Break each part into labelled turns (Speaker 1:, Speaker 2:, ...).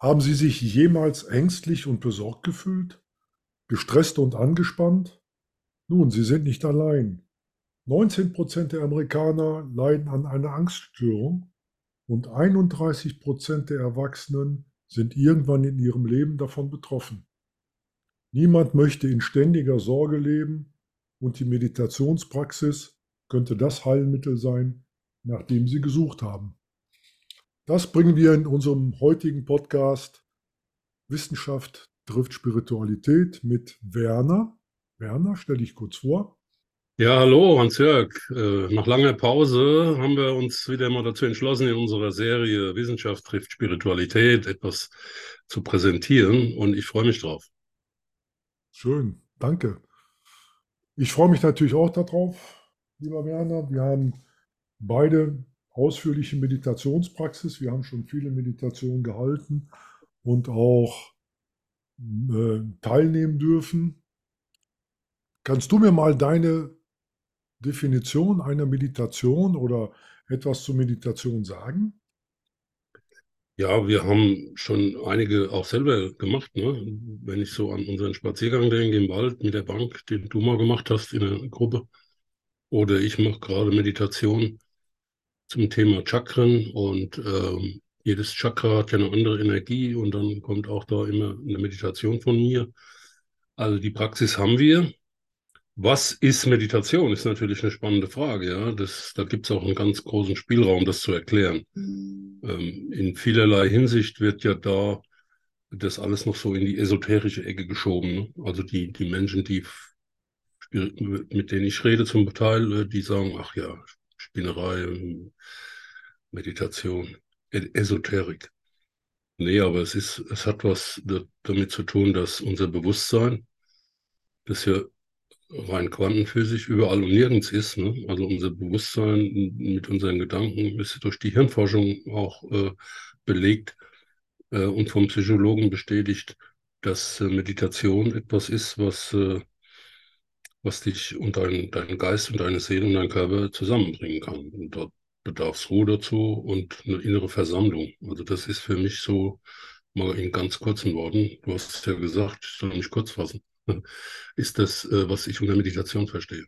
Speaker 1: Haben Sie sich jemals ängstlich und besorgt gefühlt? Gestresst und angespannt? Nun, Sie sind nicht allein. 19 Prozent der Amerikaner leiden an einer Angststörung und 31 Prozent der Erwachsenen sind irgendwann in ihrem Leben davon betroffen. Niemand möchte in ständiger Sorge leben und die Meditationspraxis könnte das Heilmittel sein, nach dem Sie gesucht haben. Das bringen wir in unserem heutigen Podcast Wissenschaft trifft Spiritualität mit Werner. Werner, stell dich kurz vor.
Speaker 2: Ja, hallo, Hans-Jörg. Äh, nach langer Pause haben wir uns wieder mal dazu entschlossen, in unserer Serie Wissenschaft trifft Spiritualität etwas zu präsentieren und ich freue mich drauf.
Speaker 1: Schön, danke. Ich freue mich natürlich auch darauf, lieber Werner. Wir haben beide ausführliche Meditationspraxis. Wir haben schon viele Meditationen gehalten und auch äh, teilnehmen dürfen. Kannst du mir mal deine Definition einer Meditation oder etwas zur Meditation sagen?
Speaker 2: Ja, wir haben schon einige auch selber gemacht. Ne? Wenn ich so an unseren Spaziergang denke im Wald mit der Bank, den du mal gemacht hast in der Gruppe, oder ich mache gerade Meditation zum Thema Chakren und ähm, jedes Chakra hat ja eine andere Energie und dann kommt auch da immer eine Meditation von mir. Also die Praxis haben wir. Was ist Meditation? Ist natürlich eine spannende Frage. Ja, das, da gibt es auch einen ganz großen Spielraum, das zu erklären. Mhm. Ähm, in vielerlei Hinsicht wird ja da das alles noch so in die esoterische Ecke geschoben. Ne? Also die, die Menschen, die mit denen ich rede zum Teil, äh, die sagen, ach ja, Spinnerei, Meditation, Esoterik. Nee, aber es ist, es hat was damit zu tun, dass unser Bewusstsein, das ja rein quantenphysisch überall und nirgends ist, ne? also unser Bewusstsein mit unseren Gedanken ist durch die Hirnforschung auch äh, belegt äh, und vom Psychologen bestätigt, dass äh, Meditation etwas ist, was äh, was dich und deinen dein Geist und deine Seele und deinen Körper zusammenbringen kann. Und dort bedarf es Ruhe dazu und eine innere Versammlung. Also das ist für mich so, mal in ganz kurzen Worten, du hast es ja gesagt, ich soll mich kurz fassen, ist das, äh, was ich unter Meditation verstehe.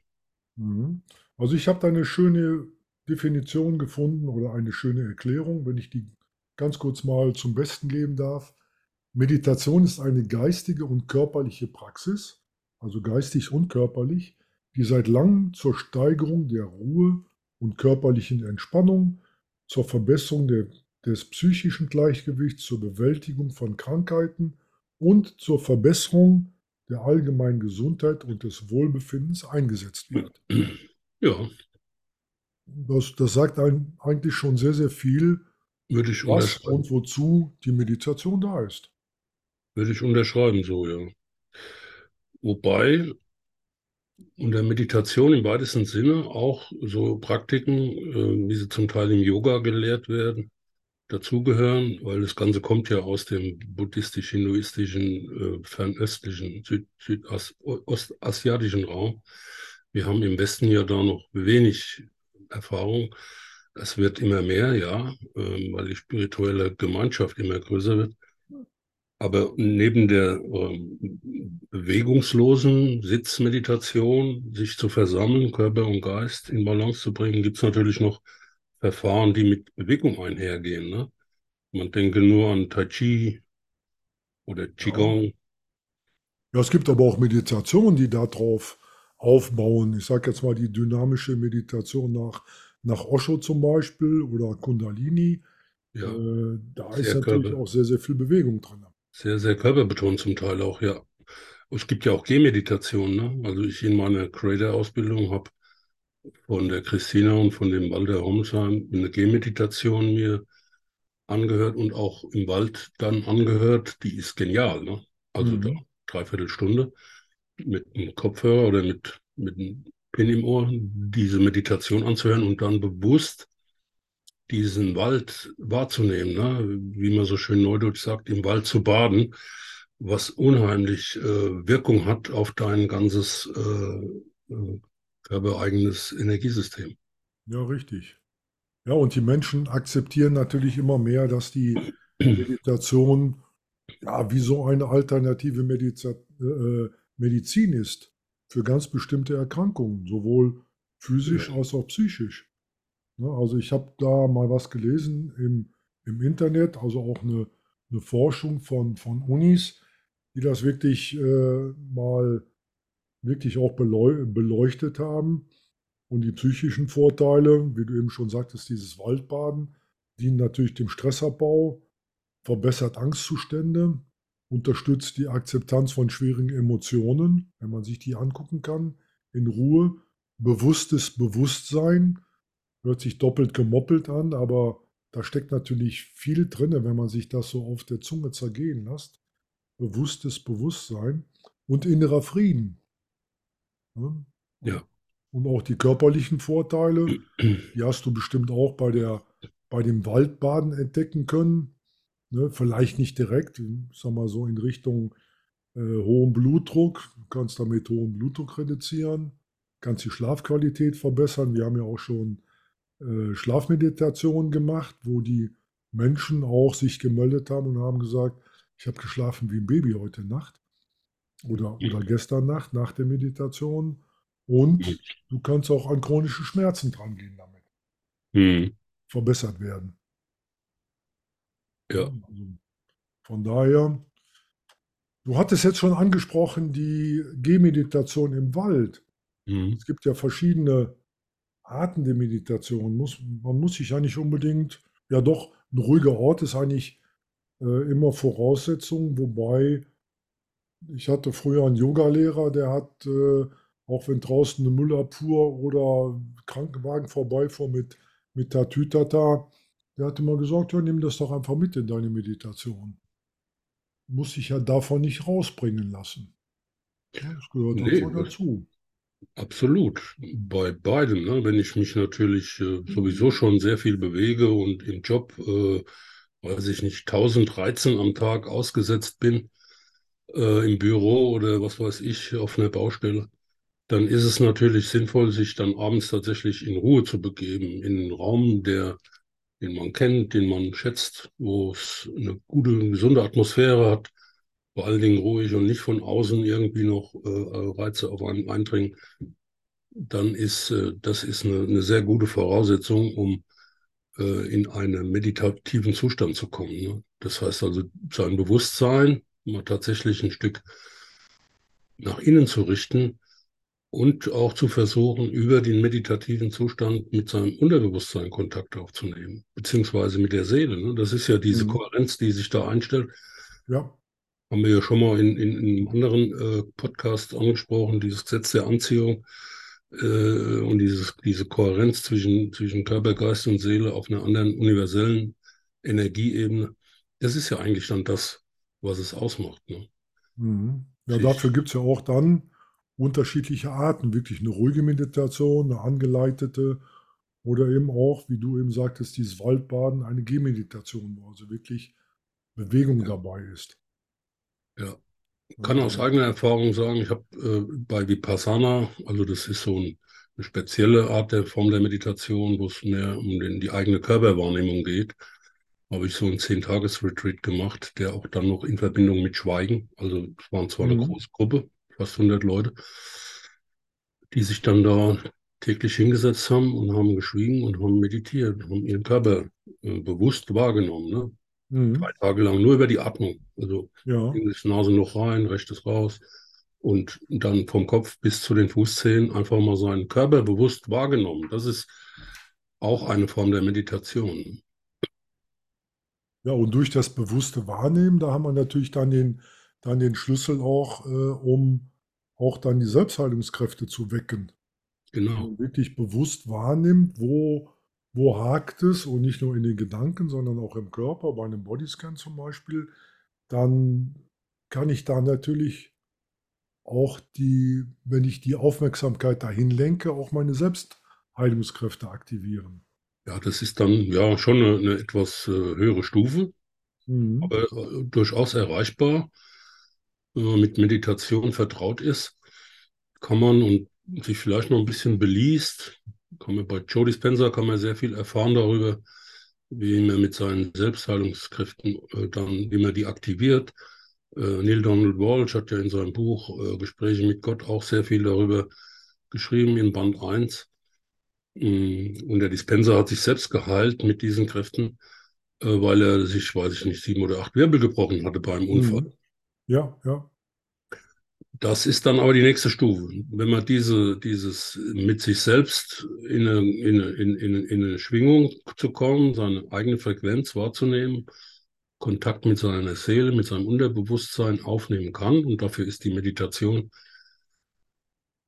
Speaker 1: Mhm. Also ich habe da eine schöne Definition gefunden oder eine schöne Erklärung, wenn ich die ganz kurz mal zum Besten geben darf. Meditation ist eine geistige und körperliche Praxis, also geistig und körperlich, die seit langem zur Steigerung der Ruhe und körperlichen Entspannung, zur Verbesserung der, des psychischen Gleichgewichts, zur Bewältigung von Krankheiten und zur Verbesserung der allgemeinen Gesundheit und des Wohlbefindens eingesetzt wird.
Speaker 2: Ja.
Speaker 1: Das, das sagt ein, eigentlich schon sehr, sehr viel,
Speaker 2: Würde ich
Speaker 1: was und wozu die Meditation da ist.
Speaker 2: Würde ich unterschreiben, so, ja. Wobei unter Meditation im weitesten Sinne auch so Praktiken, äh, wie sie zum Teil im Yoga gelehrt werden, dazugehören, weil das Ganze kommt ja aus dem buddhistisch-hinduistischen, äh, fernöstlichen, süd, südostasiatischen Raum. Wir haben im Westen ja da noch wenig Erfahrung. Es wird immer mehr, ja, äh, weil die spirituelle Gemeinschaft immer größer wird. Aber neben der ähm, bewegungslosen Sitzmeditation, sich zu versammeln, Körper und Geist in Balance zu bringen, gibt es natürlich noch Verfahren, die mit Bewegung einhergehen. Ne? Man denke nur an Tai Chi oder Qigong. Ja.
Speaker 1: ja, es gibt aber auch Meditationen, die darauf aufbauen. Ich sage jetzt mal die dynamische Meditation nach, nach Osho zum Beispiel oder Kundalini. Ja, äh, da ist natürlich Körper. auch sehr, sehr viel Bewegung drin.
Speaker 2: Sehr, sehr körperbetont zum Teil auch, ja. Es gibt ja auch Gehmeditation, ne? Also ich in meiner Creator-Ausbildung habe von der Christina und von dem Walter Homsheim eine Gehmeditation mir angehört und auch im Wald dann angehört. Die ist genial, ne? Also mhm. da dreiviertel Stunde mit einem Kopfhörer oder mit, mit einem Pin im Ohr diese Meditation anzuhören und dann bewusst diesen Wald wahrzunehmen, ne? wie man so schön neudeutsch sagt, im Wald zu baden, was unheimlich äh, Wirkung hat auf dein ganzes äh, äh körpereigenes Energiesystem.
Speaker 1: Ja, richtig. Ja, und die Menschen akzeptieren natürlich immer mehr, dass die Meditation ja wie so eine alternative Mediza äh, Medizin ist für ganz bestimmte Erkrankungen, sowohl physisch
Speaker 2: Ja.
Speaker 1: als auch psychisch. Ne, also ich habe da mal was gelesen im, im Internet, also auch eine, eine Forschung von, von Unis, die das wirklich äh, mal wirklich auch beleu beleuchtet haben. Und die psychischen Vorteile, wie du eben schon sagtest, dieses Waldbaden, dienen natürlich dem Stressabbau, verbessert Angstzustände, unterstützt die Akzeptanz von schwierigen Emotionen, wenn man sich die angucken kann, in Ruhe, bewusstes Bewusstsein, hört sich doppelt gemoppelt an, aber da steckt natürlich viel drin, wenn man sich das so auf der Zunge zergehen lässt. Bewusstes Bewusstsein und innerer Frieden. Ne?
Speaker 2: Ja.
Speaker 1: Und auch die körperlichen Vorteile, die hast du bestimmt auch bei, der, bei dem Waldbaden entdecken können. Ne? Vielleicht nicht direkt, sag mal so in Richtung äh, hohem Blutdruck. Du kannst damit hohen Blutdruck reduzieren, kannst die Schlafqualität verbessern. Wir haben ja auch schon äh, Schlafmeditationen gemacht, wo die Menschen auch sich gemeldet haben und haben gesagt, ich habe geschlafen wie ein Baby heute Nacht oder, oder gestern Nacht nach der Meditation. Und du kannst auch an chronische Schmerzen drangehen damit.
Speaker 2: Mhm.
Speaker 1: Verbessert werden.
Speaker 2: Ja.
Speaker 1: Also von daher, du hattest jetzt schon angesprochen, die Gehmeditation im Wald.
Speaker 2: Mhm.
Speaker 1: Es gibt ja verschiedene Arten der Meditation. Muss, man muss sich ja nicht unbedingt, ja doch, ein ruhiger Ort ist eigentlich äh, immer Voraussetzung, wobei ich hatte früher einen Yogalehrer, der hat, äh, auch wenn draußen eine Müllabfuhr oder Krankenwagen vorbeifuhr mit, mit Tatütata, der hat immer gesagt, ja, nimm das doch einfach mit in deine Meditation. Muss sich ja davon nicht rausbringen lassen. Das gehört
Speaker 2: Nee,
Speaker 1: einfach dazu.
Speaker 2: Absolut. Bei beidem, ne? Wenn ich mich natürlich äh, sowieso schon sehr viel bewege und im Job, äh, weiß ich nicht, tausend Reizen am Tag ausgesetzt bin, äh, im Büro oder was weiß ich, auf einer Baustelle, dann ist es natürlich sinnvoll, sich dann abends tatsächlich in Ruhe zu begeben, in einen Raum, der, den man kennt, den man schätzt, wo es eine gute, gesunde Atmosphäre hat, vor allen Dingen ruhig und nicht von außen irgendwie noch äh, Reize auf einen eindringen dann ist äh, das ist eine, eine sehr gute Voraussetzung, um äh, in einen meditativen Zustand zu kommen. Ne? Das heißt also, sein Bewusstsein mal tatsächlich ein Stück nach innen zu richten und auch zu versuchen, über den meditativen Zustand mit seinem Unterbewusstsein Kontakt aufzunehmen, beziehungsweise mit der Seele. Ne? Das ist ja diese
Speaker 1: Mhm.
Speaker 2: Kohärenz, die sich da einstellt.
Speaker 1: Ja,
Speaker 2: Haben wir ja schon mal in, in, in einem anderen äh, Podcast angesprochen, dieses Gesetz der Anziehung äh, und dieses, diese Kohärenz zwischen, zwischen Körper, Geist und Seele auf einer anderen universellen Energieebene. Das ist ja eigentlich dann das, was es ausmacht. Ne?
Speaker 1: Mhm. Ja,
Speaker 2: Sich-
Speaker 1: dafür gibt es ja auch dann unterschiedliche Arten. Wirklich eine ruhige Meditation, eine angeleitete oder eben auch, wie du eben sagtest, dieses Waldbaden, eine Gehmeditation, wo also wirklich Bewegung
Speaker 2: Ja.
Speaker 1: dabei ist.
Speaker 2: Ja. kann aus eigener Erfahrung sagen, ich habe äh, bei Vipassana, also das ist so ein, eine spezielle Art der Form der Meditation, wo es mehr um den, die eigene Körperwahrnehmung geht, habe ich so einen Zehn-Tages-Retreat gemacht, der auch dann noch in Verbindung mit Schweigen, also es waren zwar eine
Speaker 1: Mhm.
Speaker 2: große Gruppe, fast 100 Leute, die sich dann da täglich hingesetzt haben und haben geschwiegen und haben meditiert, haben ihren Körper äh, bewusst wahrgenommen, ne?
Speaker 1: Mhm.
Speaker 2: Drei Tage lang nur über die Atmung, also
Speaker 1: Ja,
Speaker 2: Links Nase noch rein, rechtes raus. Und dann vom Kopf bis zu den Fußzehen einfach mal seinen Körper bewusst wahrgenommen. Das ist auch eine Form der Meditation.
Speaker 1: ja, und durch das bewusste Wahrnehmen, da haben wir natürlich dann den, dann den Schlüssel auch, äh, um auch dann die Selbstheilungskräfte zu wecken. Wenn
Speaker 2: Genau.
Speaker 1: man wirklich bewusst wahrnimmt, wo, wo hakt es und nicht nur in den Gedanken, sondern auch im Körper, bei einem Bodyscan zum Beispiel, dann kann ich da natürlich auch die, wenn ich die Aufmerksamkeit dahin lenke, auch meine Selbstheilungskräfte aktivieren.
Speaker 2: Ja, das ist dann ja schon eine, eine etwas äh, höhere Stufe,
Speaker 1: Mhm.
Speaker 2: aber äh, durchaus erreichbar. Wenn man mit Meditation vertraut ist, kann man und sich vielleicht noch ein bisschen beliest, kann man bei Joe Dispenza kann man sehr viel erfahren darüber, wie man mit seinen Selbstheilungskräften äh, dann, wie man die aktiviert. Äh, Neil Donald Walsh hat ja in seinem Buch äh, Gespräche mit Gott auch sehr viel darüber geschrieben in Band 1. Mm, und der Dispenser hat sich selbst geheilt mit diesen Kräften, äh, weil er sich, weiß ich nicht, sieben oder acht Wirbel gebrochen hatte beim Unfall.
Speaker 1: Mhm. Ja, ja.
Speaker 2: Das ist dann aber die nächste Stufe. Wenn man diese, dieses mit sich selbst in eine, in, in, in eine Schwingung zu kommen, seine eigene Frequenz wahrzunehmen, Kontakt mit seiner Seele, mit seinem Unterbewusstsein aufnehmen kann. Und dafür ist die Meditation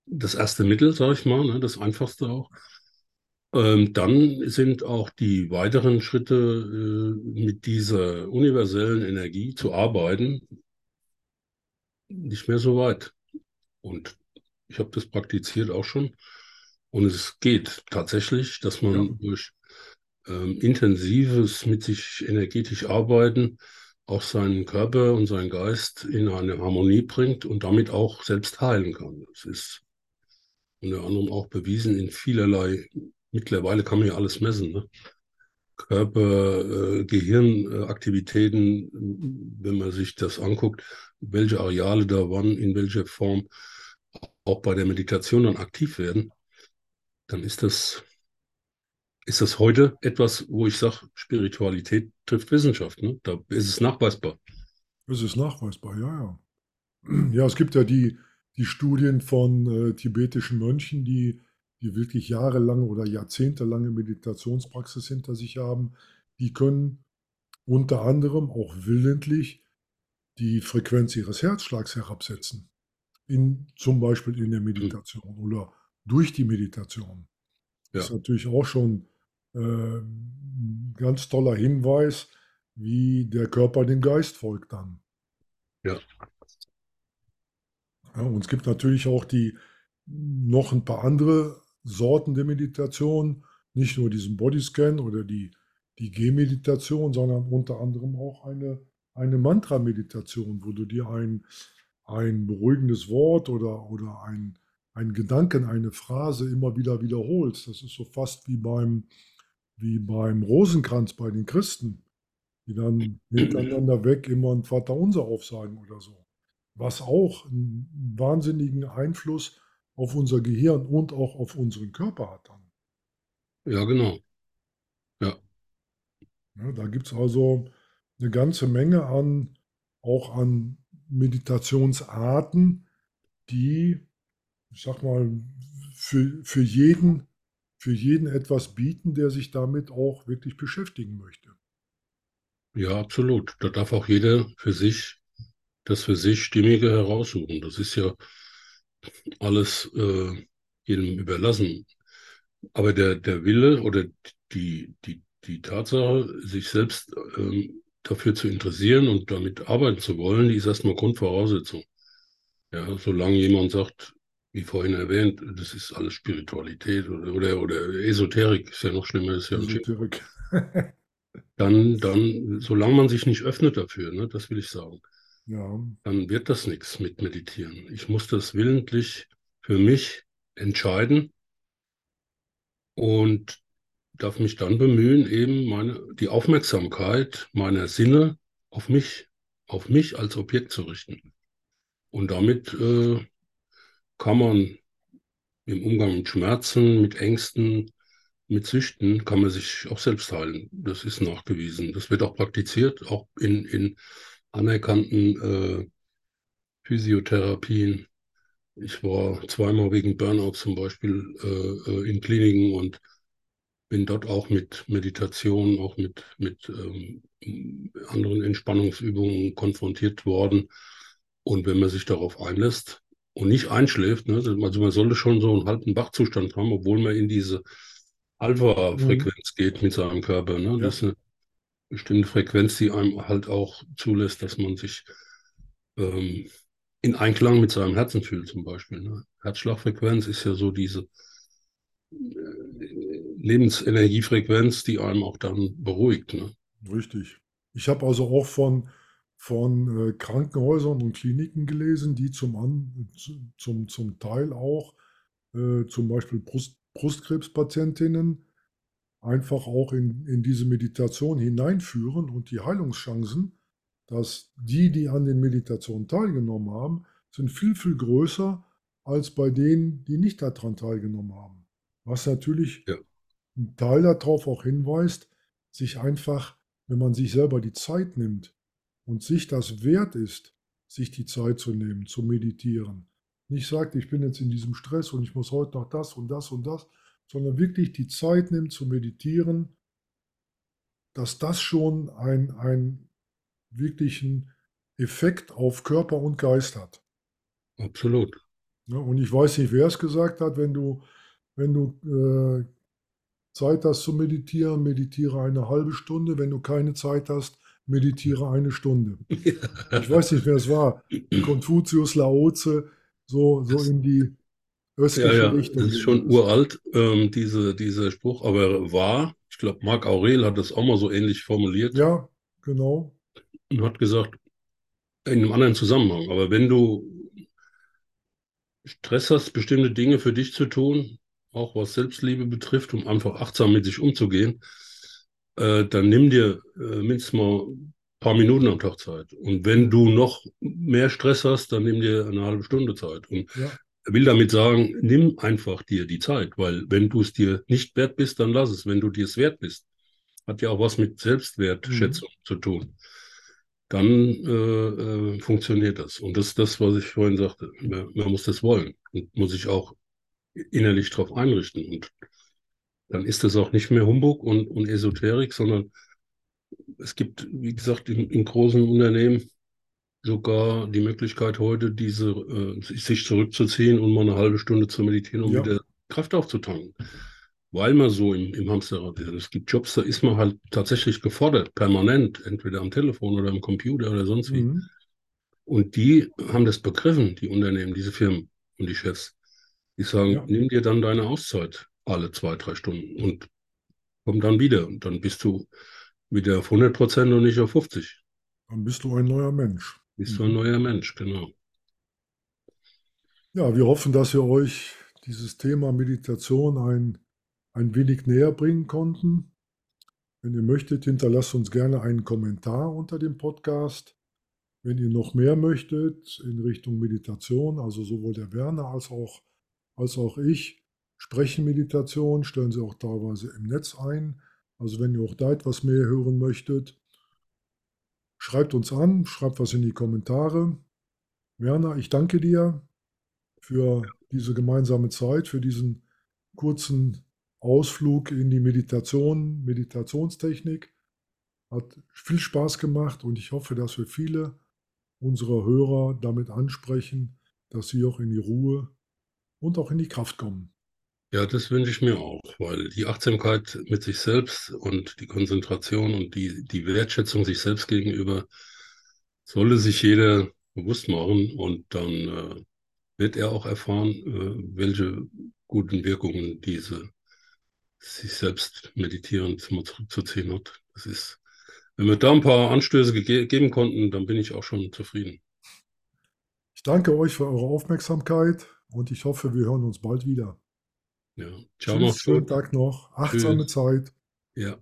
Speaker 2: das erste Mittel, sage ich mal, ne, das einfachste auch. Ähm, dann sind auch die weiteren Schritte äh, mit dieser universellen Energie zu arbeiten nicht mehr so weit. Und ich habe das praktiziert auch schon. Und es geht tatsächlich, dass man
Speaker 1: Ja.
Speaker 2: durch ähm, intensives mit sich energetisch arbeiten auch seinen Körper und seinen Geist in eine Harmonie bringt und damit auch selbst heilen kann. Das ist unter anderem auch bewiesen in vielerlei, mittlerweile kann man ja alles messen, ne? Körper, äh, Gehirnaktivitäten, wenn man sich das anguckt, welche Areale da wann, in welcher Form auch bei der Meditation dann aktiv werden, dann ist das, ist das heute etwas, wo ich sage, Spiritualität trifft Wissenschaft. Ne? Da ist es nachweisbar.
Speaker 1: Es ist nachweisbar, ja, ja. Ja, es gibt ja die, die Studien von äh, tibetischen Mönchen, die, die wirklich jahrelange oder jahrzehntelange Meditationspraxis hinter sich haben. Die können unter anderem auch willentlich die Frequenz ihres Herzschlags herabsetzen. In, zum Beispiel in der Meditation oder durch die Meditation. Das ist
Speaker 2: Ja.
Speaker 1: natürlich auch schon äh, ein ganz toller Hinweis, wie der Körper dem Geist folgt dann.
Speaker 2: Ja.
Speaker 1: Ja, und es gibt natürlich auch die noch ein paar andere Sorten der Meditation, nicht nur diesen Bodyscan oder die, die Gehmeditation, sondern unter anderem auch eine, eine Mantra-Meditation, wo du dir ein, ein beruhigendes Wort oder, oder ein, ein Gedanken, eine Phrase immer wieder wiederholst. Das ist so fast wie beim, wie beim Rosenkranz bei den Christen, die dann hintereinander weg immer ein Vaterunser aufsagen oder so. Was auch einen wahnsinnigen Einfluss auf unser Gehirn und auch auf unseren Körper hat dann.
Speaker 2: Ja, genau. Ja.
Speaker 1: Ja, da gibt es also eine ganze Menge an, auch an Meditationsarten, die, ich sag mal, für, für, jeden, für jeden etwas bieten, der sich damit auch wirklich beschäftigen möchte.
Speaker 2: Ja, absolut. Da darf auch jeder für sich das für sich Stimmige heraussuchen. Das ist ja alles äh, jedem überlassen. Aber der, der Wille oder die, die, die Tatsache, sich selbst ähm, dafür zu interessieren und damit arbeiten zu wollen, die ist erstmal Grundvoraussetzung. Ja, solange jemand sagt, wie vorhin erwähnt, das ist alles Spiritualität oder, oder, oder Esoterik, ist ja noch schlimmer, ist ja.
Speaker 1: Esoterik.
Speaker 2: Dann, dann, solange man sich nicht öffnet dafür, ne, das will ich sagen,
Speaker 1: Ja,
Speaker 2: dann wird das nichts mit Meditieren. Ich muss das willentlich für mich entscheiden und darf mich dann bemühen, eben meine, die Aufmerksamkeit meiner Sinne auf mich, auf mich als Objekt zu richten. Und damit äh, kann man im Umgang mit Schmerzen, mit Ängsten, mit Süchten, kann man sich auch selbst heilen. Das ist nachgewiesen. Das wird auch praktiziert, auch in, in anerkannten äh, Physiotherapien. Ich war zweimal wegen Burnout zum Beispiel äh, in Kliniken und bin dort auch mit Meditation, auch mit, mit ähm, anderen Entspannungsübungen konfrontiert worden. Und wenn man sich darauf einlässt und nicht einschläft, ne, also man sollte schon so einen halben Wachzustand haben, obwohl man in diese Alpha-Frequenz geht mit seinem Körper. Ne?
Speaker 1: Ja.
Speaker 2: Das ist eine bestimmte Frequenz, die einem halt auch zulässt, dass man sich ähm, in Einklang mit seinem Herzen fühlt, zum Beispiel. Ne? Herzschlagfrequenz ist ja so diese Lebensenergiefrequenz, die einem auch dann beruhigt. Ne?
Speaker 1: richtig. Ich habe also auch von, von äh, Krankenhäusern und Kliniken gelesen, die zum, an, zu- zum, zum Teil auch äh, zum Beispiel Brust, Brustkrebspatientinnen einfach auch in, in diese Meditation hineinführen und die Heilungschancen, dass die, die an den Meditationen teilgenommen haben, sind viel, viel größer als bei denen, die nicht daran teilgenommen haben. Was natürlich
Speaker 2: Ja.
Speaker 1: Ein Teil darauf auch hinweist, sich einfach, wenn man sich selber die Zeit nimmt und sich das wert ist, sich die Zeit zu nehmen, zu meditieren. Nicht sagt, ich bin jetzt in diesem Stress und ich muss heute noch das und das und das, sondern wirklich die Zeit nimmt zu meditieren, dass das schon ein, einen wirklichen Effekt auf Körper und Geist hat.
Speaker 2: Absolut.
Speaker 1: Ja, und ich weiß nicht, wer es gesagt hat, wenn du, wenn du äh, Zeit hast zu meditieren, meditiere eine halbe Stunde. Wenn du keine Zeit hast, meditiere eine Stunde. Ich weiß nicht, wer es war. Konfuzius, Laoze, so, so in die
Speaker 2: Ja,
Speaker 1: östliche
Speaker 2: ja,
Speaker 1: Richtung.
Speaker 2: das ist schon uralt, ähm, diese, dieser Spruch, aber wahr. Ich glaube, Marc Aurel hat das auch mal so ähnlich formuliert
Speaker 1: Ja, genau.
Speaker 2: und hat gesagt, in einem anderen Zusammenhang, aber wenn du Stress hast, bestimmte Dinge für dich zu tun, auch was Selbstliebe betrifft, um einfach achtsam mit sich umzugehen, äh, dann nimm dir äh, mindestens mal ein paar Minuten am Tag Zeit. Und wenn du noch mehr Stress hast, dann nimm dir eine halbe Stunde Zeit. Und
Speaker 1: Ja,
Speaker 2: will damit sagen, nimm einfach dir die Zeit, weil wenn du es dir nicht wert bist, dann lass es. Wenn du dir es wert bist, hat ja auch was mit Selbstwertschätzung zu tun. Dann äh, äh, funktioniert das. Und das ist das, was ich vorhin sagte. Man, man muss das wollen und muss sich auch innerlich darauf einrichten. Und dann ist das auch nicht mehr Humbug und, und Esoterik, sondern es gibt, wie gesagt, in, in großen Unternehmen sogar die Möglichkeit heute, diese äh, sich sich zurückzuziehen und mal eine halbe Stunde zu meditieren, um
Speaker 1: Ja.
Speaker 2: wieder Kraft aufzutanken. Weil man so im, im Hamsterrad ist. Es gibt Jobs, da ist man halt tatsächlich gefordert, permanent, entweder am Telefon oder am Computer oder sonst wie.
Speaker 1: mhm.
Speaker 2: Und die haben das begriffen, die Unternehmen, diese Firmen und die Chefs. Die sagen,
Speaker 1: Ja.
Speaker 2: nimm dir dann deine Auszeit alle zwei, drei Stunden und komm dann wieder. Und dann bist du wieder auf 100 Prozent und nicht auf 50.
Speaker 1: Dann bist du ein neuer Mensch.
Speaker 2: Bist du ein neuer Mensch, genau.
Speaker 1: Ja, wir hoffen, dass wir euch dieses Thema Meditation ein, ein wenig näher bringen konnten. Wenn ihr möchtet, hinterlasst uns gerne einen Kommentar unter dem Podcast. Wenn ihr noch mehr möchtet in Richtung Meditation, also sowohl der Werner als auch, als auch ich, sprechen Meditation, stellen sie auch teilweise im Netz ein. Also wenn ihr auch da etwas mehr hören möchtet, schreibt uns an, schreibt was in die Kommentare. Werner, ich danke dir für diese gemeinsame Zeit, für diesen kurzen Ausflug in die Meditation, Meditationstechnik. Hat viel Spaß gemacht und ich hoffe, dass wir viele unserer Hörer damit ansprechen, dass sie auch in die Ruhe und auch in die Kraft kommen.
Speaker 2: Ja, das wünsche ich mir auch, weil die Achtsamkeit mit sich selbst und die Konzentration und die, die Wertschätzung sich selbst gegenüber solle sich jeder bewusst machen und dann äh, wird er auch erfahren, äh, welche guten Wirkungen diese sich selbst meditierend mal zurückzuziehen hat. Das ist, wenn wir da ein paar Anstöße gege geben konnten, dann bin ich auch schon zufrieden.
Speaker 1: Ich danke euch für eure Aufmerksamkeit und ich hoffe, wir hören uns bald wieder.
Speaker 2: Ja, ciao,
Speaker 1: Tschüss,
Speaker 2: macht's
Speaker 1: schönen. Tag noch, achtsame
Speaker 2: Tschüss.
Speaker 1: Zeit.
Speaker 2: Ja.